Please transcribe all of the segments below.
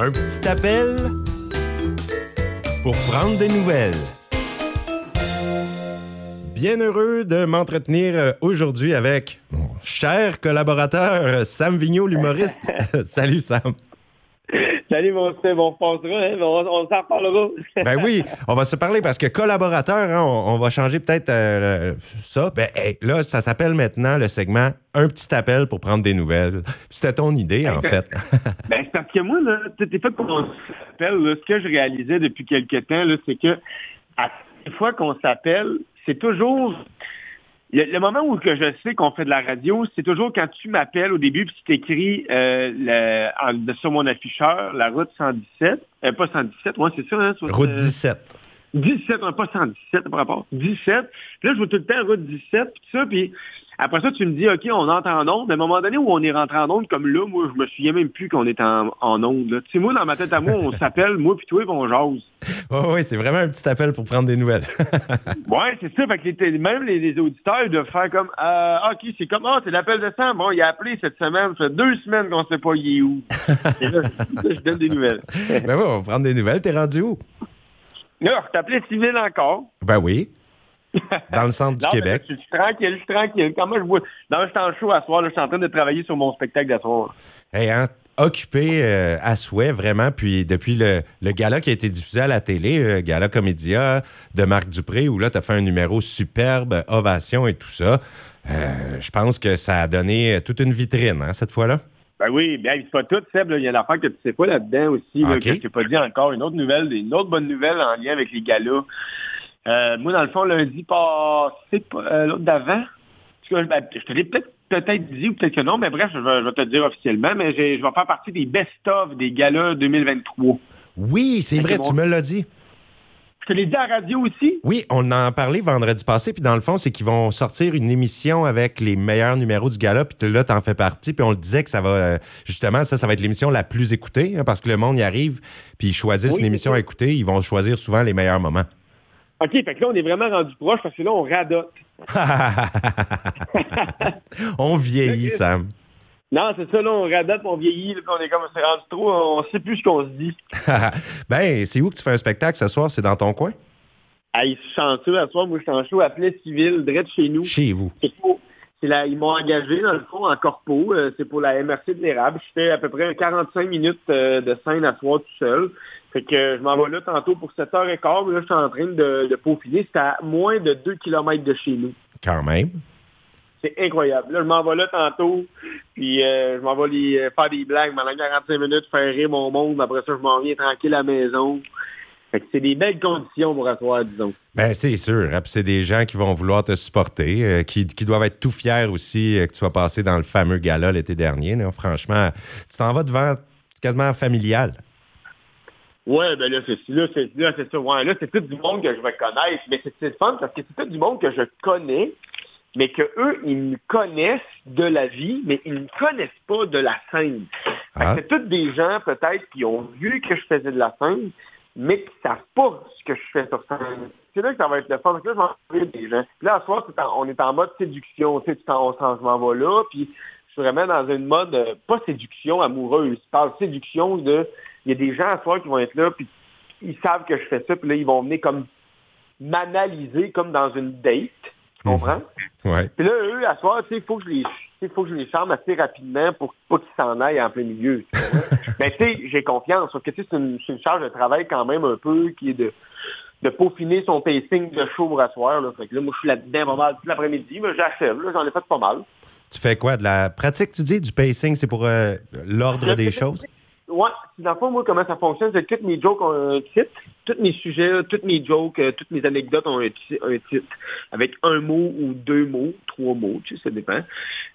Un petit appel pour prendre des nouvelles. Bien heureux de m'entretenir euh, aujourd'hui avec mon cher collaborateur euh, Sam Vigneault, l'humoriste. Salut Sam. Salut mon Steve, on repassera, hein, on, on s'en reparlera. ben oui, on va se parler parce que collaborateur, hein, on, on, va changer peut-être euh, ça. Ben hey, là, ça s'appelle maintenant le segment Un petit appel pour prendre des nouvelles. C'était ton idée, en fait. ben, c'est parce que moi, là, t'es fait qu'on s'appelle. Ce que je réalisais depuis quelques temps, c'est que à chaque fois qu'on s'appelle, c'est toujours le, moment où que je sais qu'on fait de la radio, c'est toujours quand tu m'appelles au début puis tu t'écris euh, sur mon afficheur la route 117, euh, pas 117, ouais, c'est ça, hein, Route 17. 17, non, pas 117 par rapport. 17. Puis là, je vois tout le temps route 17, puis ça, puis après ça, tu me dis, OK, on entre en onde. Mais à un moment donné où on est rentré en onde, comme là, moi, je me souviens même plus qu'on est en, en onde. Tu sais, moi, dans ma tête à moi, on s'appelle, moi puis toi, on jase. Oui, oui, c'est vraiment un petit appel pour prendre des nouvelles. oui, c'est ça. Fait que les, même les, les, auditeurs ils doivent faire comme, euh, OK, c'est comme, oh, c'est l'appel de Sam. Bon, il a appelé cette semaine. Ça fait deux semaines qu'on ne sait pas il est où. Et là, je donne des nouvelles. ben oui, on va prendre des nouvelles. T'es rendu où? Là, t'appelais civil encore. Ben oui. Dans le centre du non, Québec. Je suis tranquille, je suis tranquille. Quand moi, je vois. Non, je suis en show à soir, là, je suis en train de travailler sur mon spectacle d'asseoir. Hey, hein, occupé euh, à souhait, vraiment. Puis depuis le, le, gala qui a été diffusé à la télé, le gala Comédia de Marc Dupré, où là, tu as fait un numéro superbe, ovation et tout ça. Euh, je pense que ça a donné toute une vitrine, hein, cette fois-là. Ben oui, bien, c'est pas tout, Seb. Il y a l'affaire que tu sais pas là-dedans aussi, là, Okay. que je t'ai pas dit encore. Une autre nouvelle, une autre bonne nouvelle en lien avec les galas. Euh, moi, dans le fond, lundi passé, euh, l'autre d'avant, ben, je te l'ai peut-être peut-être dit ou peut-être que non, mais bref, je vais, je vais te le dire officiellement, mais je vais faire partie des best-of des galas 2023. Oui, c'est vrai, tu me l'as dit. Je l'ai dit à la radio aussi. Oui, on en a parlé vendredi passé, puis dans le fond, c'est qu'ils vont sortir une émission avec les meilleurs numéros du gala, puis là, t'en fais partie, puis on le disait que ça va, euh, justement, ça, ça va être l'émission la plus écoutée, hein, parce que le monde y arrive, puis ils choisissent Oui, une émission à écouter, ils vont choisir souvent les meilleurs moments. OK, fait que là, on est vraiment rendu proche parce que là, on radote. on vieillit, Sam. Non, c'est ça, là, on radote, on vieillit, là, on est comme, c'est rendu trop, on sait plus ce qu'on se dit. ben, c'est où que tu fais un spectacle ce soir? C'est dans ton coin? Hey, je suis chanceux à soir, moi, je suis en show à Plaie Civil, direct chez nous. Chez vous. La, ils m'ont engagé, dans le fond, en corpo. euh, c'est pour la MRC de l'érable. Je fais à peu près 45 minutes euh, de scène à soir tout seul. Fait que euh, je m'en vais là tantôt pour 7h15. mais Là, je suis en train de, de peaufiner. C'est à moins de 2 km de chez nous. Quand même. C'est incroyable. Là, je m'en vais là tantôt. Puis euh, je m'en vais les, euh, faire des blagues pendant 45 minutes, faire rire mon monde. Après ça, je m'en viens tranquille à la maison. Fait que c'est des belles conditions pour asseoir, disons. Ben, c'est sûr. hein, c'est des gens qui vont vouloir te supporter, euh, qui, qui doivent être tout fiers aussi euh, que tu sois passé dans le fameux gala l'été dernier. là. Franchement, tu t'en vas devant quasiment familial. Ouais, ben là, c'est là, c'est là, c'est ça. Ouais, là, c'est tout du monde que je vais connaître. Mais c'est fun parce que c'est tout du monde que je connais, mais que eux, ils me connaissent de la vie, mais ils ne connaissent pas de la scène. Ah. c'est tous des gens, peut-être, qui ont vu que je faisais de la scène, mais qui savent pas ce que je fais sur scène. C'est là que ça va être le fun. Parce que là, je vais rencontrer des gens. Puis là, à soir, en- on est en mode séduction. Tu sais, on s'en vais là, puis je suis vraiment dans une mode, euh, pas séduction amoureuse, je parle séduction de, il y a des gens à soir qui vont être là, puis ils savent que je fais ça, puis là, ils vont venir comme m'analyser comme dans une date. Tu comprends? Ouais. Puis là, eux, à soir, tu sais, il faut que je les, faut que je les charme assez rapidement pour pas qu'ils s'en aillent en plein milieu. Mais tu sais, j'ai confiance. Sauf que c'est une, une charge de travail quand même un peu qui est de, de peaufiner son pacing de show pour asseoir. Là. Fait que là, moi, je suis là-dedans pas mal tout l'après-midi, mais j'achève. Là, j'en ai fait pas mal. Tu fais quoi? De la pratique, tu dis? Du pacing, c'est pour euh, l'ordre des choses? Ouais, dans le fond, moi, comment ça fonctionne, c'est que toutes mes jokes ont un titre, tous mes sujets, toutes mes jokes, euh, toutes mes anecdotes ont un, un titre, avec un mot ou deux mots, trois mots, tu sais, ça dépend.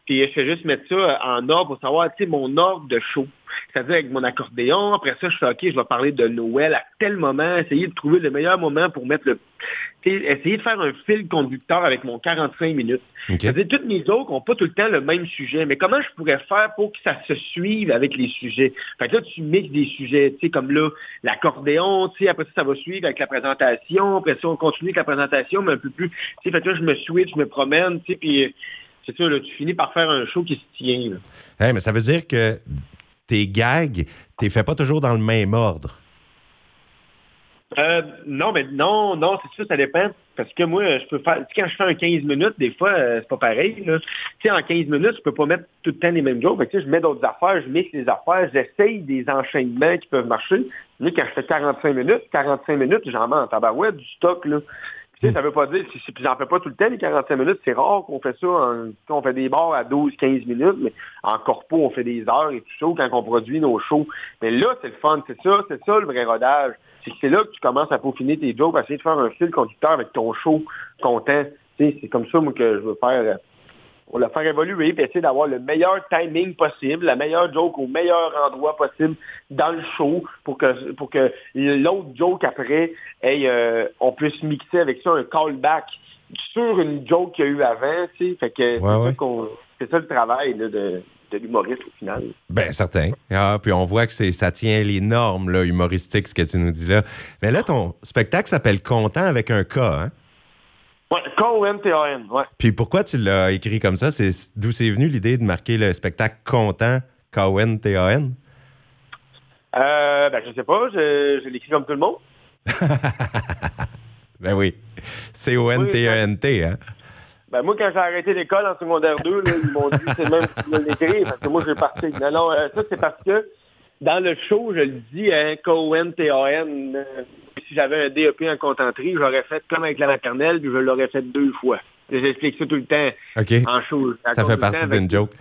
Puis je fais juste mettre ça euh, en ordre pour savoir, tu sais, mon ordre de show. C'est-à-dire avec mon accordéon, après ça, je fais, OK, je vais parler de Noël à tel moment, essayer de trouver le meilleur moment pour mettre le... sais, Essayer de faire un fil conducteur avec mon 45 minutes. OK. C'est-à-dire, toutes mes jokes n'ont pas tout le temps le même sujet. Mais comment je pourrais faire pour que ça se suive avec les sujets? Fait que là, tu mixes des sujets, tu sais, comme là, l'accordéon, tu sais, après ça, ça va suivre avec la présentation. Après ça, on continue avec la présentation, mais un peu plus. Tu sais, fait que là, je me switch, je me promène, tu sais, puis c'est là, tu finis par faire un show qui se tient. Hey, mais ça veut dire que tes gags, tu les fais pas toujours dans le même ordre? Euh, non, mais non, non, c'est sûr, ça dépend. Parce que moi, je peux faire. Quand je fais un 15 minutes, des fois, euh, c'est pas pareil. Tu sais, en 15 minutes, je peux pas mettre tout le temps les mêmes jokes. Je mets d'autres affaires, je mixe les affaires, j'essaye des enchaînements qui peuvent marcher. Mais quand je fais 45 minutes, 45 minutes, j'en mets en tabarouette du stock, là. Tu sais, ça veut pas dire, si, si j'en fais pas tout le temps, les 45 minutes, c'est rare qu'on fait ça. En, on fait des bars à 12, 15 minutes, mais en corpo, on fait des heures et tout ça, quand on produit nos shows. Mais là, c'est le fun, c'est ça, c'est ça le vrai rodage c'est là que tu commences à peaufiner tes jokes, à essayer de faire un fil conducteur avec ton show content. C'est comme ça, moi, que je veux faire. On le faire évoluer, puis essayer d'avoir le meilleur timing possible, la meilleure joke au meilleur endroit possible dans le show pour que pour que l'autre joke après, euh, on puisse mixer avec ça un callback sur une joke qu'il y a eu avant, tu sais. Fait que c'est ça, le travail de, de l'humoriste au final. Bien, certain. Ah, puis on voit que ça tient les normes là, humoristiques, ce que tu nous dis là. Mais là, ton spectacle s'appelle Content avec un K, hein? Oui, K-O-N-T-A-N, ouais. Puis pourquoi tu l'as écrit comme ça? C'est d'où c'est venu l'idée de marquer le spectacle Content, K-O-N-T-A-N? Euh, ben, je sais pas, je, je l'écris comme tout le monde. ben oui. C-O-N-T-E-N-T, hein? Ben, moi, quand j'ai arrêté l'école en secondaire 2, ils m'ont dit c'est même tu l'écrire, parce que moi, j'ai parti. Non, non, euh, ça, c'est parce que dans le show, je le dis, hein, K-O-N-T-A-N, euh, si j'avais un DEP en contenterie, j'aurais fait comme avec la maternelle, puis je l'aurais fait deux fois. J'explique ça tout le temps en show. Ça fait partie d'une joke.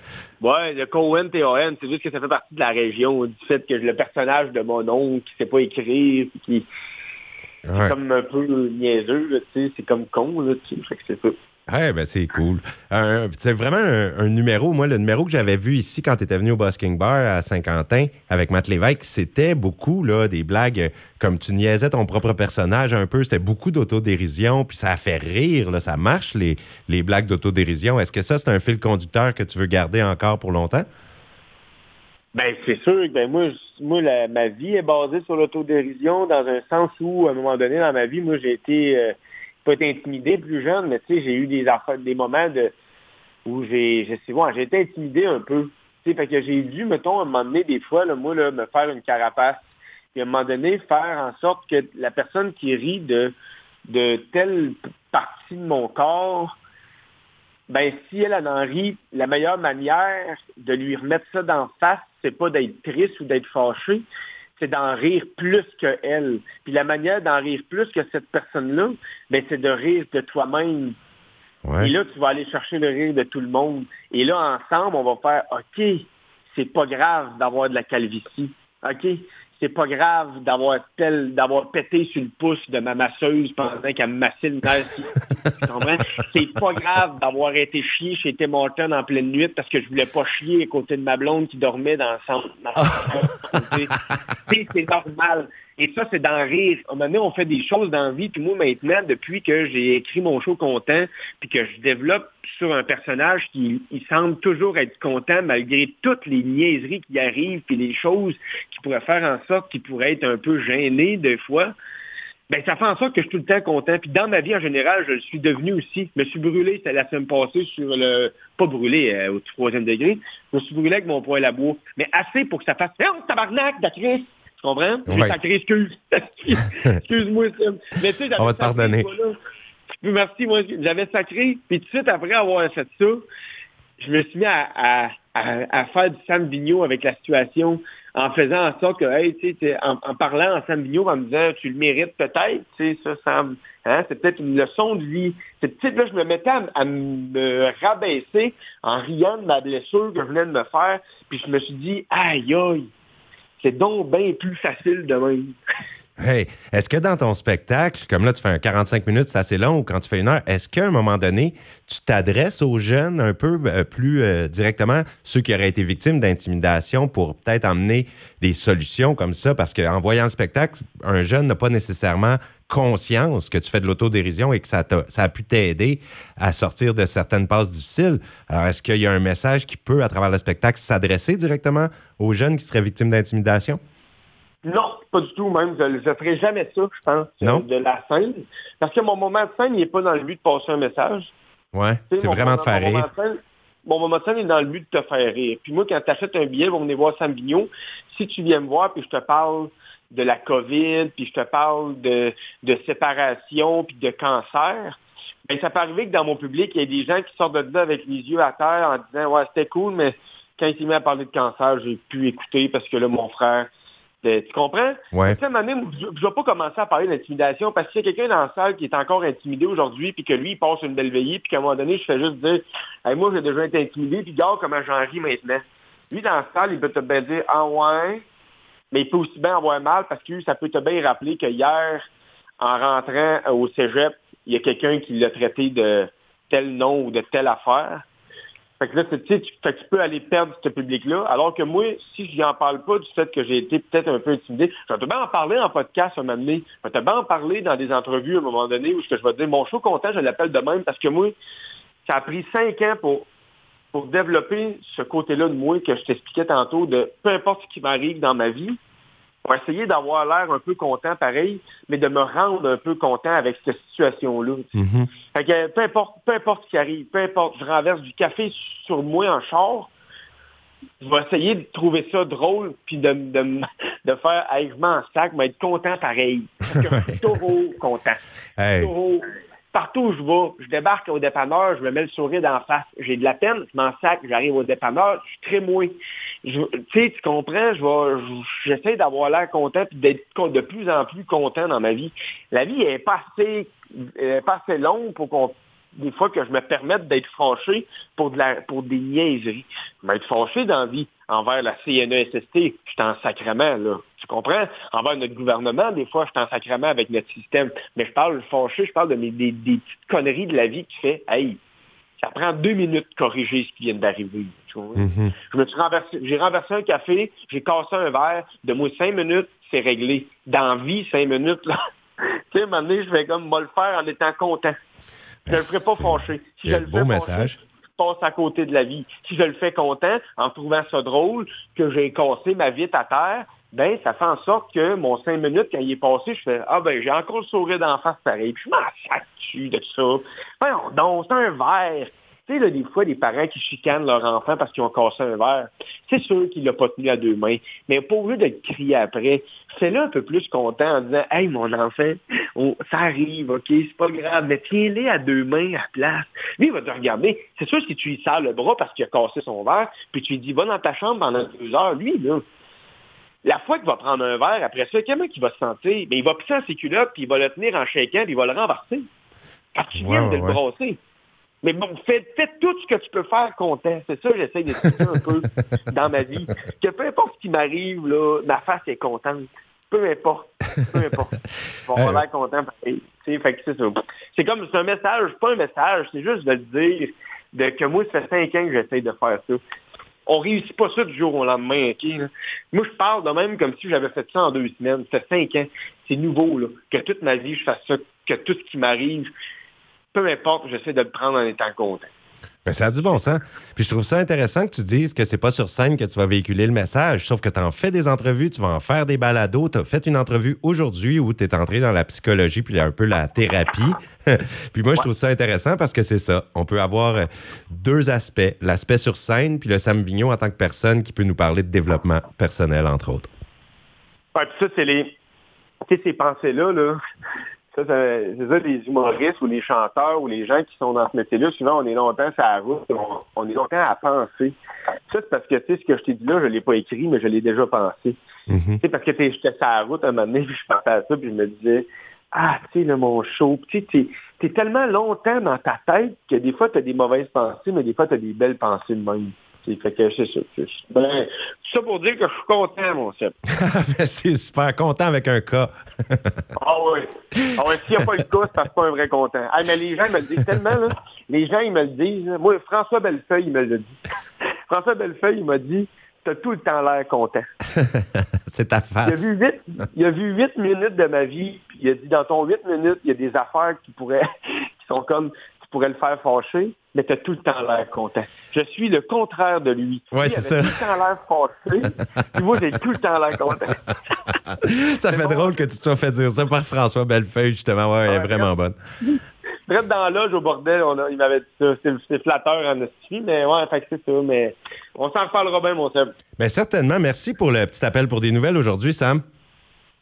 Ouais, le K-O-N-T-A-N, c'est juste que ça fait partie de la région, du fait que le personnage de mon oncle qui sait pas écrire, qui... C'est comme un peu niaiseux, tu sais, c'est comme con, là, tu sais, c'est ça. Ouais, ben c'est cool. c'est vraiment un, numéro. Moi, le numéro que j'avais vu ici quand tu étais venu au Busking Bar à Saint-Quentin avec Matt Lévesque, c'était beaucoup là, des blagues comme tu niaisais ton propre personnage un peu. C'était beaucoup d'autodérision, puis ça a fait rire. Là, ça marche, les, les blagues d'autodérision. Est-ce que ça, c'est un fil conducteur que tu veux garder encore pour longtemps? Ben c'est sûr. Ben moi, moi ma vie est basée sur l'autodérision dans un sens où, à un moment donné dans ma vie, moi, j'ai été... Euh, pas été intimidé plus jeune, mais tu sais, j'ai eu des des moments où j'ai j'ai été intimidé un peu. Tu sais, que j'ai dû, mettons, à un moment donné, des fois, là, moi, me faire une carapace. Puis à un moment donné, faire en sorte que la personne qui rit de, de telle partie de mon corps, ben si elle en rit, la meilleure manière de lui remettre ça d'en face, c'est pas d'être triste ou d'être fâché, c'est d'en rire plus que elle. Puis la manière d'en rire plus que cette personne-là, ben, c'est de rire de toi-même. Et là, tu vas aller chercher le rire de tout le monde. Et là, ensemble, on va faire OK, c'est pas grave d'avoir de la calvitie. OK, c'est pas grave d'avoir tel, d'avoir pété sur le pouce de ma masseuse pendant qu'elle me massait le nerf. c'est pas grave d'avoir été chié chez Tim Horton en pleine nuit parce que je voulais pas chier à côté de ma blonde qui dormait dans le centre. c'est normal. Et ça, c'est d'en rire. À un moment donné, on fait des choses dans la vie. Puis moi, maintenant, depuis que j'ai écrit mon show content, puis que je développe sur un personnage qui semble toujours être content malgré toutes les niaiseries qui arrivent, puis les choses qui pourraient faire en sorte qu'il pourrait être un peu gêné des fois, ben ça fait en sorte que je suis tout le temps content. Puis dans ma vie en général, je le suis devenu aussi. Je me suis brûlé, c'était la semaine passée sur le... Pas brûlé euh, au troisième degré. Je me suis brûlé avec mon poêle à bois. Mais assez pour que ça fasse... Oh, tabarnak, d'actrice! Tu comprends? J'ai sacré excuse. Excuse-moi, Mais tu sais, On va te pardonner. merci, moi, j'avais sacré, puis tout de suite après avoir fait ça, je me suis mis à, faire du Sam Vigneault avec la situation en faisant en sorte que, hey, tu sais, en, parlant en Sam Vigneault, en me disant, tu le mérites peut-être, tu sais, ça, Sam, hein, c'est peut-être une leçon de vie. C'est peut là, je me mettais à, me rabaisser en riant de ma blessure que je venais de me faire, puis je me suis dit, aïe, aïe, c'est donc bien plus facile de même. Hey, est-ce que dans ton spectacle, comme là, tu fais un 45 minutes, c'est assez long, ou quand tu fais une heure, est-ce qu'à un moment donné, tu t'adresses aux jeunes un peu euh, plus euh, directement, ceux qui auraient été victimes d'intimidation, pour peut-être emmener des solutions comme ça? Parce qu'en voyant le spectacle, un jeune n'a pas nécessairement conscience que tu fais de l'autodérision et que ça, a, ça a pu t'aider à sortir de certaines passes difficiles. Alors, est-ce qu'il y a un message qui peut, à travers le spectacle, s'adresser directement aux jeunes qui seraient victimes d'intimidation? Non, pas du tout même. Je ne ferai jamais ça, je pense, non? de la scène. Parce que mon moment de scène, il n'est pas dans le but de passer un message. Ouais, c'est vraiment de faire rire. mon moment de scène est dans le but de te faire rire. Puis moi, quand tu achètes un billet, on venir voir Sam Vigneault. Si tu viens me voir, puis je te parle de la COVID, puis je te parle de, de séparation, puis de cancer, ben, ça peut arriver que dans mon public, il y ait des gens qui sortent de là avec les yeux à terre en disant Ouais, c'était cool, mais quand il s'est mis à parler de cancer, j'ai pu écouter parce que là, mon frère. Tu comprends? Ouais. Tu sais, je ne vais pas commencer à parler d'intimidation parce qu'il y a quelqu'un dans la salle qui est encore intimidé aujourd'hui, puis que lui, il passe une belle veillée, puis qu'à un moment donné, je fais juste dire hey, Moi, j'ai déjà été intimidé, puis regarde comment j'en ris maintenant. Lui, dans la salle, il peut te bien dire Ah ouais, mais il peut aussi bien avoir mal parce que ça peut te bien rappeler que hier, en rentrant au cégep, il y a quelqu'un qui l'a traité de tel nom ou de telle affaire. Fait que là, tu, sais, tu peux aller perdre ce public-là. Alors que moi, si je n'en parle pas du fait que j'ai été peut-être un peu intimidé, je vais te bien en parler en podcast un moment donné. Je vais te bien en parler dans des entrevues à un moment donné où je vais te dire, mon show content, je l'appelle de même parce que moi, ça a pris cinq ans pour, pour développer ce côté-là de moi que je t'expliquais tantôt de peu importe ce qui m'arrive dans ma vie, pour essayer d'avoir l'air un peu content pareil, mais de me rendre un peu content avec cette situation-là. Fait que peu importe, peu importe ce qui arrive, peu importe, je renverse du café sur moi en char, je vais essayer de trouver ça drôle, puis de, de, de faire hey, je m'en sac, mais être content pareil. Parce que je suis toujours content. Hey. Toujours partout où je vais, je débarque au dépanneur, je me mets le sourire d'en face. J'ai de la peine, je m'en sac, j'arrive au dépanneur, je suis très mouillé. Tu sais, tu comprends, je j'essaie d'avoir l'air content et d'être de plus en plus content dans ma vie. La vie est pas assez, est longue pour qu'on des fois que je me permette d'être fâché pour, de la, pour des niaiseries. M'être fâché dans la vie envers la CNESST, je suis en sacrement, là. Tu comprends? Envers notre gouvernement, des fois, je suis en sacrement avec notre système. Mais je parle fâché, je parle de mes, des, des, petites conneries de la vie qui fait, hey, ça prend deux minutes de corriger ce qui vient d'arriver. Mm-hmm. Je me suis renversé, j'ai renversé un café, j'ai cassé un verre, de moi cinq minutes, c'est réglé. Dans vie, cinq minutes, là. tu sais, à un moment donné, je vais comme me le faire en étant content. Je ne le ferai pas fâché. Si je le beau fais message. Je passe à côté de la vie. Si je le fais content, en trouvant ça drôle, que j'ai cassé ma vitre à terre, ben ça fait en sorte que mon cinq minutes, quand il est passé, je fais Ah ben j'ai encore le sourire d'en face pareil. Puis je m'en sac de ça? Ben, donc, c'est un verre. Tu sais, là, des fois, des parents qui chicanent leur enfant parce qu'ils ont cassé un verre, c'est sûr qu'il l'a pas tenu à deux mains. Mais pas obligé de crier après. Fais-le un peu plus content en disant Hey, mon enfant, ça arrive, OK, c'est pas grave, mais tiens-les à deux mains à place. Lui, il va te regarder. C'est sûr si tu lui sers le bras parce qu'il a cassé son verre, puis tu lui dis Va dans ta chambre pendant deux heures, lui, là. La fois qu'il va prendre un verre, après ça, comment il va se sentir? Mais il va pisser en ses culottes, puis il va le tenir en shaking, puis il va le renverser. Parce qu'il vient de le brasser. Mais bon, fais, fais, tout ce que tu peux faire content. C'est ça que j'essaie d'expliquer un peu dans ma vie. Que peu importe ce qui m'arrive, là, ma face est contente. Peu importe. Peu importe. Je vais avoir l'air content. C'est C'est comme, c'est un message, pas un message, c'est juste de le dire de, que moi, ça fait cinq ans que j'essaie de faire ça. On réussit pas ça du jour au lendemain, OK? Moi, je parle de même comme si j'avais fait ça en deux semaines. Ça fait cinq ans. C'est nouveau, là. Que toute ma vie, je fasse ça, que tout ce qui m'arrive, peu importe, j'essaie de le prendre en étant content. Ben, ça a du bon sens. Puis je trouve ça intéressant que tu dises que c'est pas sur scène que tu vas véhiculer le message, sauf que tu en fais des entrevues, tu vas en faire des balados. Tu as fait une entrevue aujourd'hui où tu es entré dans la psychologie puis un peu la thérapie. puis moi, je trouve ça intéressant parce que c'est ça. On peut avoir euh, deux aspects. L'aspect sur scène, puis le Sam Vignon en tant que personne qui peut nous parler de développement personnel, entre autres. Ouais, puis ça, c'est les. Tu sais, ces pensées-là, là, ça, c'est ça, les humoristes ou les chanteurs ou les gens qui sont dans ce métier-là, souvent, on est longtemps sur la route, on, est longtemps à penser. Ça, c'est parce que, tu sais, ce que je t'ai dit là, je ne l'ai pas écrit, mais je l'ai déjà pensé. Mm-hmm. Tu parce que j'étais sur la route un moment donné, puis je pensais à ça, puis je me disais, ah, tu sais, mon show, tu sais, t'es tellement longtemps dans ta tête que des fois, tu as des mauvaises pensées, mais des fois, tu as des belles pensées de même. Fait que c'est ça. Ben, ça pour dire que je suis content, mon chef. Ben, c'est super content avec un cas. ah oui. Ah ouais, s'il n'y a pas le cas, c'est parce que pas un vrai content. Ah, mais les gens me le disent tellement, là. Les gens, ils me le disent. Moi, François Bellefeuille, il me le dit. François Bellefeuille, il m'a dit T'as tout le temps l'air content. c'est ta face. Il a, vu huit, il a vu huit minutes de ma vie, puis il a dit dans ton huit minutes, il y a des affaires qui pourraient qui sont comme pourrait le faire fâcher, mais tu as tout le temps l'air content. Je suis le contraire de lui. Oui, c'est ça. tout le temps l'air fâché, puis moi, j'ai tout le temps l'air content. ça fait drôle que tu te sois fait dire ça par François Bellefeuille, justement. Ouais, elle est vraiment bonne. traite dans l'âge au bordel, on a, il m'avait dit ça. C'est flatteur en hostie, mais ouais, fait c'est ça. Mais on s'en reparlera bien, mon Seb. Bien, certainement. Merci pour le petit appel pour des nouvelles aujourd'hui, Sam.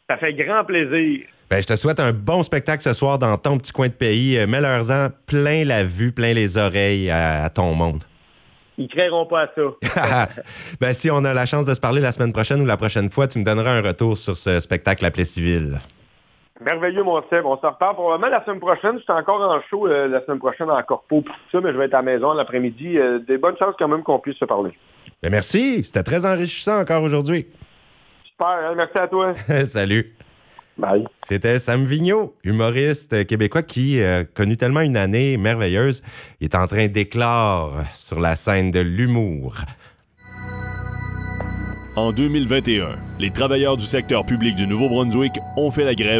Ça fait grand plaisir. Ben, je te souhaite un bon spectacle ce soir dans ton petit coin de pays. Euh, Mets-leur-en plein la vue, plein les oreilles à, à ton monde. Ils créeront pas à ça. ben, si on a la chance de se parler la semaine prochaine ou la prochaine fois, tu me donneras un retour sur ce spectacle appelé civil. Merveilleux, mon Seb. On se reparle probablement la semaine prochaine. Je suis encore en show euh, la semaine prochaine en corpo pour tout ça, mais je vais être à la maison l'après-midi. Euh, des bonnes chances quand même qu'on puisse se parler. Ben, merci. C'était très enrichissant encore aujourd'hui. Super. Hein, merci à toi. Salut. Bye. C'était Sam Vigneault, humoriste québécois qui a connu tellement une année merveilleuse. Il est en train d'éclore sur la scène de l'humour. En 2021, les travailleurs du secteur public du Nouveau-Brunswick ont fait la grève